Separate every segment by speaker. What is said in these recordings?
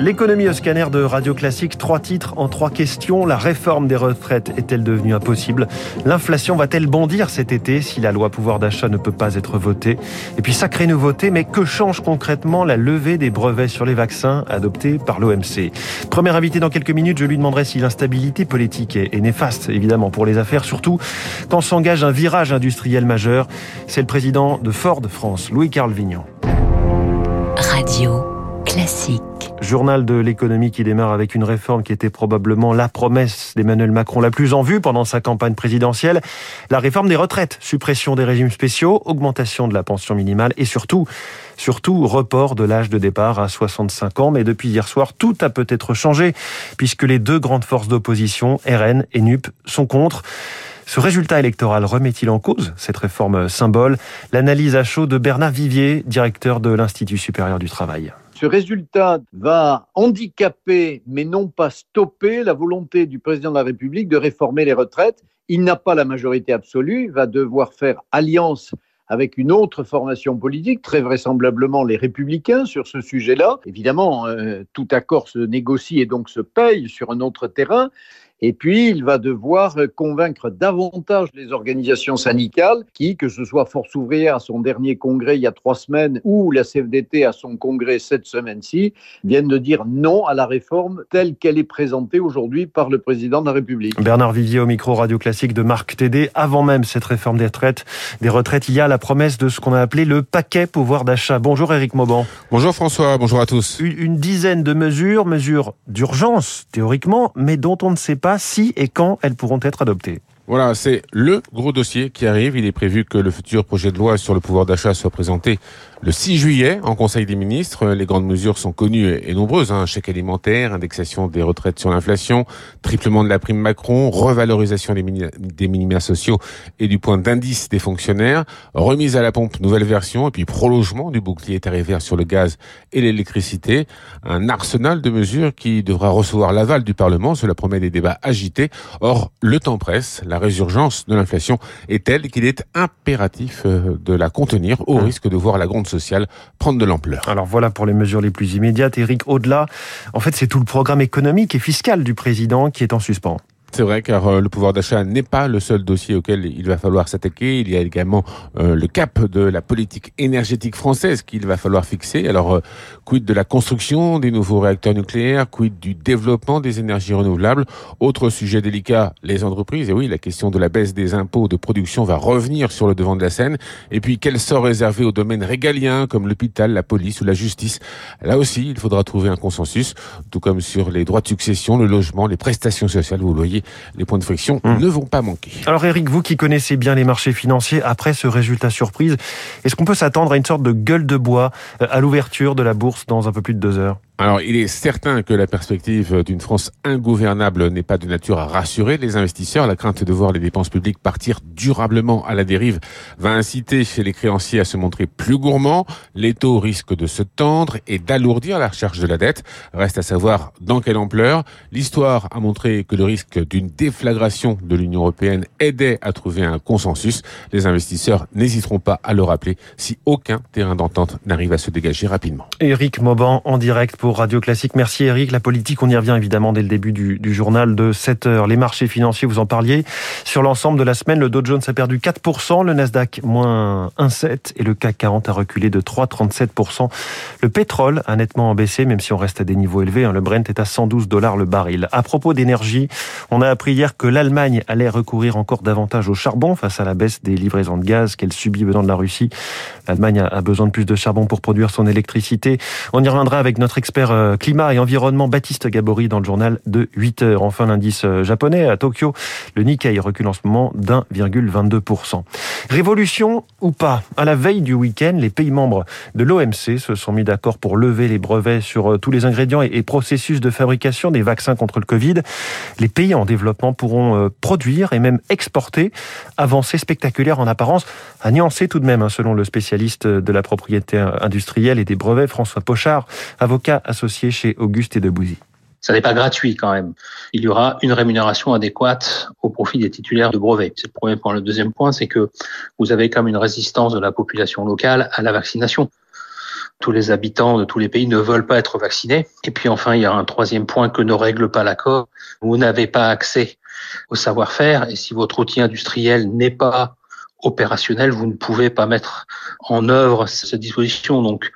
Speaker 1: L'économie au scanner de Radio Classique, trois titres en trois questions. La réforme des retraites est-elle devenue impossible? L'inflation va-t-elle bondir cet été si la loi pouvoir d'achat ne peut pas être votée? Et puis sacrée nouveauté, mais que change concrètement la levée des brevets sur les vaccins adoptés par l'OMC Premier invité dans quelques minutes, je lui demanderai si l'instabilité politique est néfaste, évidemment, pour les affaires, surtout quand s'engage un virage industriel majeur. C'est le président de Ford France, Louis-Carl Vignon.
Speaker 2: Radio classique.
Speaker 1: Journal de l'économie qui démarre avec une réforme qui était probablement la promesse d'Emmanuel Macron la plus en vue pendant sa campagne présidentielle. La réforme des retraites, suppression des régimes spéciaux, augmentation de la pension minimale et surtout, surtout report de l'âge de départ à 65 ans. Mais depuis hier soir, tout a peut-être changé puisque les deux grandes forces d'opposition, RN et NUP, sont contre. Ce résultat électoral remet-il en cause cette réforme symbole? L'analyse à chaud de Bernard Vivier, directeur de l'Institut supérieur du travail.
Speaker 3: Ce résultat va handicaper, mais non pas stopper, la volonté du président de la République de réformer les retraites. Il n'a pas la majorité absolue, va devoir faire alliance avec une autre formation politique, très vraisemblablement les républicains sur ce sujet-là. Évidemment, euh, tout accord se négocie et donc se paye sur un autre terrain. Et puis, il va devoir convaincre davantage les organisations syndicales qui, que ce soit Force ouvrière à son dernier congrès il y a trois semaines ou la CFDT à son congrès cette semaine-ci, viennent de dire non à la réforme telle qu'elle est présentée aujourd'hui par le président de la République.
Speaker 1: Bernard Vivier au micro radio classique de Marc Tédé. Avant même cette réforme des retraites, des retraites, il y a la promesse de ce qu'on a appelé le paquet pouvoir d'achat. Bonjour Éric Mauban.
Speaker 4: Bonjour François, bonjour à tous.
Speaker 1: Une dizaine de mesures, mesures d'urgence théoriquement, mais dont on ne sait pas si et quand elles pourront être adoptées.
Speaker 4: Voilà, c'est le gros dossier qui arrive. Il est prévu que le futur projet de loi sur le pouvoir d'achat soit présenté le 6 juillet en Conseil des ministres. Les grandes mesures sont connues et nombreuses. Hein. Chèque alimentaire, indexation des retraites sur l'inflation, triplement de la prime Macron, revalorisation des, minima sociaux et du point d'indice des fonctionnaires, remise à la pompe nouvelle version et puis prolongement du bouclier tarifaire sur le gaz et l'électricité. Un arsenal de mesures qui devra recevoir l'aval du Parlement. Cela promet des débats agités. Or, le temps presse. La résurgence de l'inflation est telle qu'il est impératif euh, de la contenir au mmh. risque de voir la grande prendre de l'ampleur.
Speaker 1: Alors voilà pour les mesures les plus immédiates. Eric, au-delà, en fait, c'est tout le programme économique et fiscal du président qui est en suspens.
Speaker 4: C'est vrai, car euh, le pouvoir d'achat n'est pas le seul dossier auquel il va falloir s'attaquer. Il y a également euh, le cap de la politique énergétique française qu'il va falloir fixer. Alors, euh, quid de la construction des nouveaux réacteurs nucléaires, quid du développement des énergies renouvelables? Autre sujet délicat, les entreprises. Et oui, la question de la baisse des impôts de production va revenir sur le devant de la scène. Et puis, quel sort réservé aux domaines régaliens comme l'hôpital, la police ou la justice Là aussi, il faudra trouver un consensus, tout comme sur les droits de succession, le logement, les prestations sociales. Vous le voyez, les points de friction hmm. ne vont pas manquer.
Speaker 1: Alors Eric, vous qui connaissez bien les marchés financiers, après ce résultat surprise, est-ce qu'on peut s'attendre à une sorte de gueule de bois euh, à l'ouverture de la bourse dans un peu plus de deux heures?
Speaker 4: Alors, il est certain que la perspective d'une France ingouvernable n'est pas de nature à rassurer les investisseurs. La crainte de voir les dépenses publiques partir durablement à la dérive va inciter chez les créanciers à se montrer plus gourmands. Les taux risquent de se tendre et d'alourdir la charge de la dette. Reste à savoir dans quelle ampleur. L'histoire a montré que le risque d'une déflagration de l'Union européenne aidait à trouver un consensus. Les investisseurs n'hésiteront pas à le rappeler si aucun terrain d'entente n'arrive à se dégager rapidement.
Speaker 1: Radio Classique. Merci Eric. La politique, on y revient évidemment dès le début du, journal de 7 heures. Les marchés financiers, vous en parliez. Sur l'ensemble de la semaine, le Dow Jones a perdu 4%, le Nasdaq moins 1,7% et le CAC 40 a reculé de 3,37%. Le pétrole a nettement baissé, même si on reste à des niveaux élevés. Hein. Le Brent est à 112 dollars le baril. À propos d'énergie, on a appris hier que l'Allemagne allait recourir encore davantage au charbon face à la baisse des livraisons de gaz qu'elle subit venant de la Russie. L'Allemagne a besoin de plus de charbon pour produire son électricité. On y reviendra avec notre expert euh, climat et environnement Baptiste Gabory dans le journal de 8 heures. Enfin, l'indice euh, japonais à Tokyo, le Nikkei recule en ce moment d'1,22%. Révolution ou pas? À la veille du week-end, les pays membres de l'OMC se sont mis d'accord pour lever les brevets sur euh, tous les ingrédients et processus de fabrication des vaccins contre le Covid. Les pays en développement pourront produire et même exporter. Avancée spectaculaire en apparence, à nuancer tout de même, hein, selon le spécialiste de la propriété industrielle et des brevets, François Pochard, avocat associé chez Auguste et Debouzy.
Speaker 5: Ça n'est pas gratuit quand même. Il y aura une rémunération adéquate au profit des titulaires de brevets. C'est le premier point. Le deuxième point, c'est que vous avez comme une résistance de la population locale à la vaccination tous les habitants de tous les pays ne veulent pas être vaccinés. Et puis enfin, il y a un troisième point que ne règle pas l'accord. Vous n'avez pas accès au savoir-faire et si votre outil industriel n'est pas opérationnel, vous ne pouvez pas mettre en œuvre cette disposition. Donc,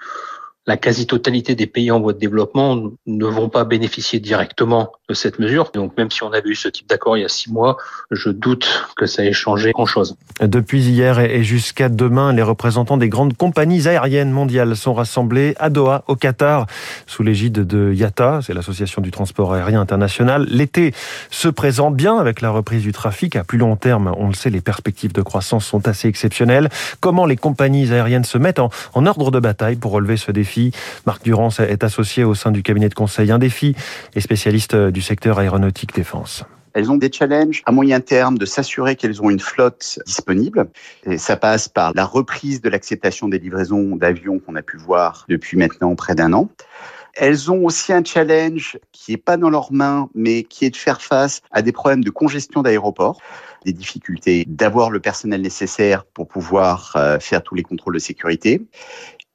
Speaker 5: la quasi-totalité des pays en voie de développement ne vont pas bénéficier directement de cette mesure. Donc même si on avait eu ce type d'accord il y a six mois, je doute que ça ait changé grand-chose.
Speaker 1: Depuis hier et jusqu'à demain, les représentants des grandes compagnies aériennes mondiales sont rassemblés à Doha, au Qatar, sous l'égide de IATA, c'est l'association du transport aérien international. L'été se présente bien avec la reprise du trafic. À plus long terme, on le sait, les perspectives de croissance sont assez exceptionnelles. Comment les compagnies aériennes se mettent en, en ordre de bataille pour relever ce défi? Marc Durance est associé au sein du cabinet de conseil Un et spécialiste du secteur aéronautique défense.
Speaker 6: Elles ont des challenges à moyen terme de s'assurer qu'elles ont une flotte disponible. Et ça passe par la reprise de l'acceptation des livraisons d'avions qu'on a pu voir depuis maintenant près d'un an. Elles ont aussi un challenge qui n'est pas dans leurs mains, mais qui est de faire face à des problèmes de congestion d'aéroports, des difficultés d'avoir le personnel nécessaire pour pouvoir euh, faire tous les contrôles de sécurité.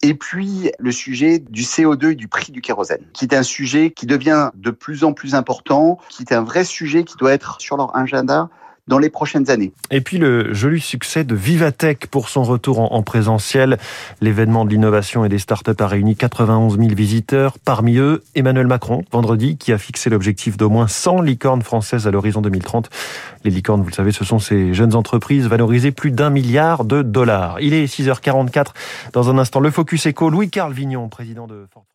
Speaker 6: Et puis le sujet du CO2 et du prix du kérosène, qui est un sujet qui devient de plus en plus important, qui est un vrai sujet qui doit être sur leur agenda dans les prochaines années.
Speaker 1: Et puis le joli succès de Vivatech pour son retour en, présentiel. L'événement de l'innovation et des startups a réuni 91 000 visiteurs. Parmi eux, Emmanuel Macron, vendredi, qui a fixé l'objectif d'au moins 100 licornes françaises à l'horizon 2030. Les licornes, vous le savez, ce sont ces jeunes entreprises valorisées plus d'un milliard de dollars. Il est 6h44. Dans un instant, le Focus Echo, Louis-Carl Vignon, président de Ford